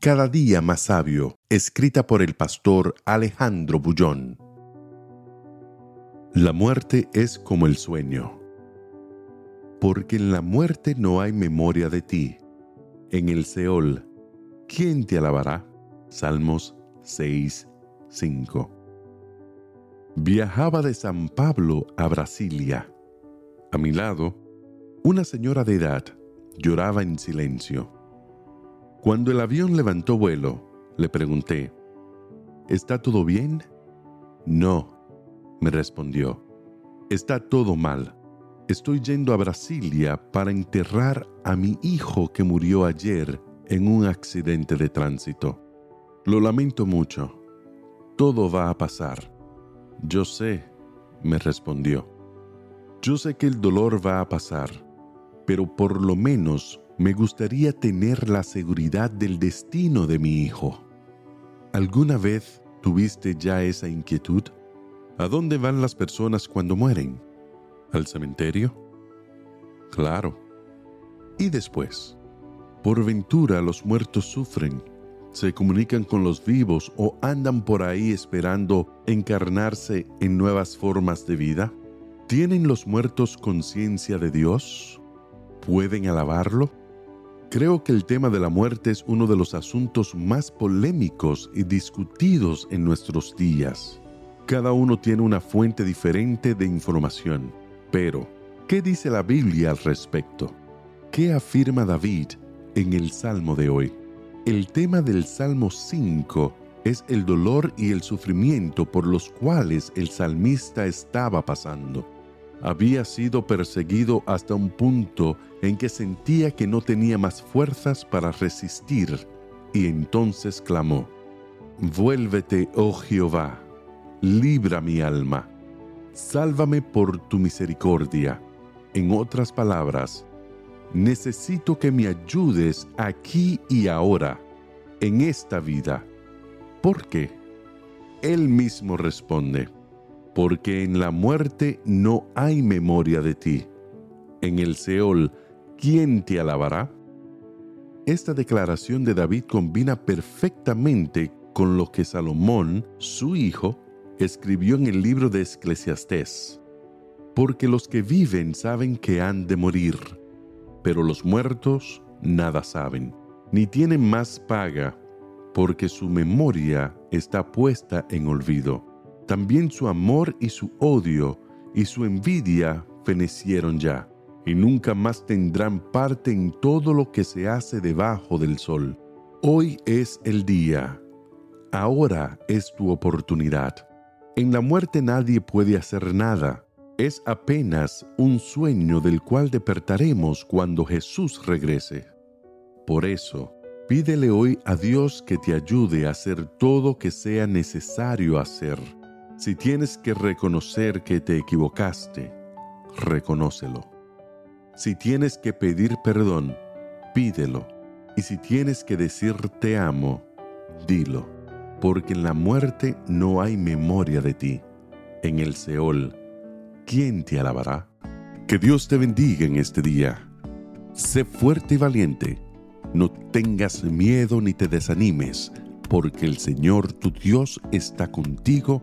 Cada día más sabio, escrita por el pastor Alejandro Bullón. La muerte es como el sueño, porque en la muerte no hay memoria de ti. En el Seol, ¿quién te alabará? Salmos 6, 5. Viajaba de San Pablo a Brasilia. A mi lado, una señora de edad lloraba en silencio cuando el avión levantó vuelo, le pregunté, ¿Está todo bien? No, me respondió. Está todo mal. Estoy yendo a Brasilia para enterrar a mi hijo que murió ayer en un accidente de tránsito. Lo lamento mucho. Todo va a pasar. Yo sé, me respondió. Yo sé que el dolor va a pasar, pero por lo menos me gustaría tener la seguridad del destino de mi hijo. ¿Alguna vez tuviste ya esa inquietud? ¿A dónde van las personas cuando mueren? ¿Al cementerio? Claro. ¿Y después? ¿Por ventura los muertos sufren? ¿Se comunican con los vivos o andan por ahí esperando encarnarse en nuevas formas de vida? ¿Tienen los muertos conciencia de Dios? ¿Pueden alabarlo? Creo que el tema de la muerte es uno de los asuntos más polémicos y discutidos en nuestros días. Cada uno tiene una fuente diferente de información. Pero, ¿qué dice la Biblia al respecto? ¿Qué afirma David en el Salmo de hoy? El tema del Salmo 5 es el dolor y el sufrimiento por los cuales el salmista estaba pasando había sido perseguido hasta un punto en que sentía que no tenía más fuerzas para resistir, y entonces clamó, Vuélvete, oh Jehová, libra mi alma, sálvame por tu misericordia. En otras palabras, necesito que me ayudes aquí y ahora, en esta vida. ¿Por qué? Él mismo responde, porque en la muerte no hay memoria de ti. En el Seol, ¿quién te alabará? Esta declaración de David combina perfectamente con lo que Salomón, su hijo, escribió en el libro de Eclesiastés. Porque los que viven saben que han de morir, pero los muertos nada saben, ni tienen más paga, porque su memoria está puesta en olvido también su amor y su odio y su envidia fenecieron ya, y nunca más tendrán parte en todo lo que se hace debajo del sol. Hoy es el día, ahora es tu oportunidad. En la muerte nadie puede hacer nada, es apenas un sueño del cual despertaremos cuando Jesús regrese. Por eso, pídele hoy a Dios que te ayude a hacer todo que sea necesario hacer si tienes que reconocer que te equivocaste, reconócelo. Si tienes que pedir perdón, pídelo. Y si tienes que decir te amo, dilo. Porque en la muerte no hay memoria de ti. En el Seol, ¿quién te alabará? Que Dios te bendiga en este día. Sé fuerte y valiente. No tengas miedo ni te desanimes, porque el Señor tu Dios está contigo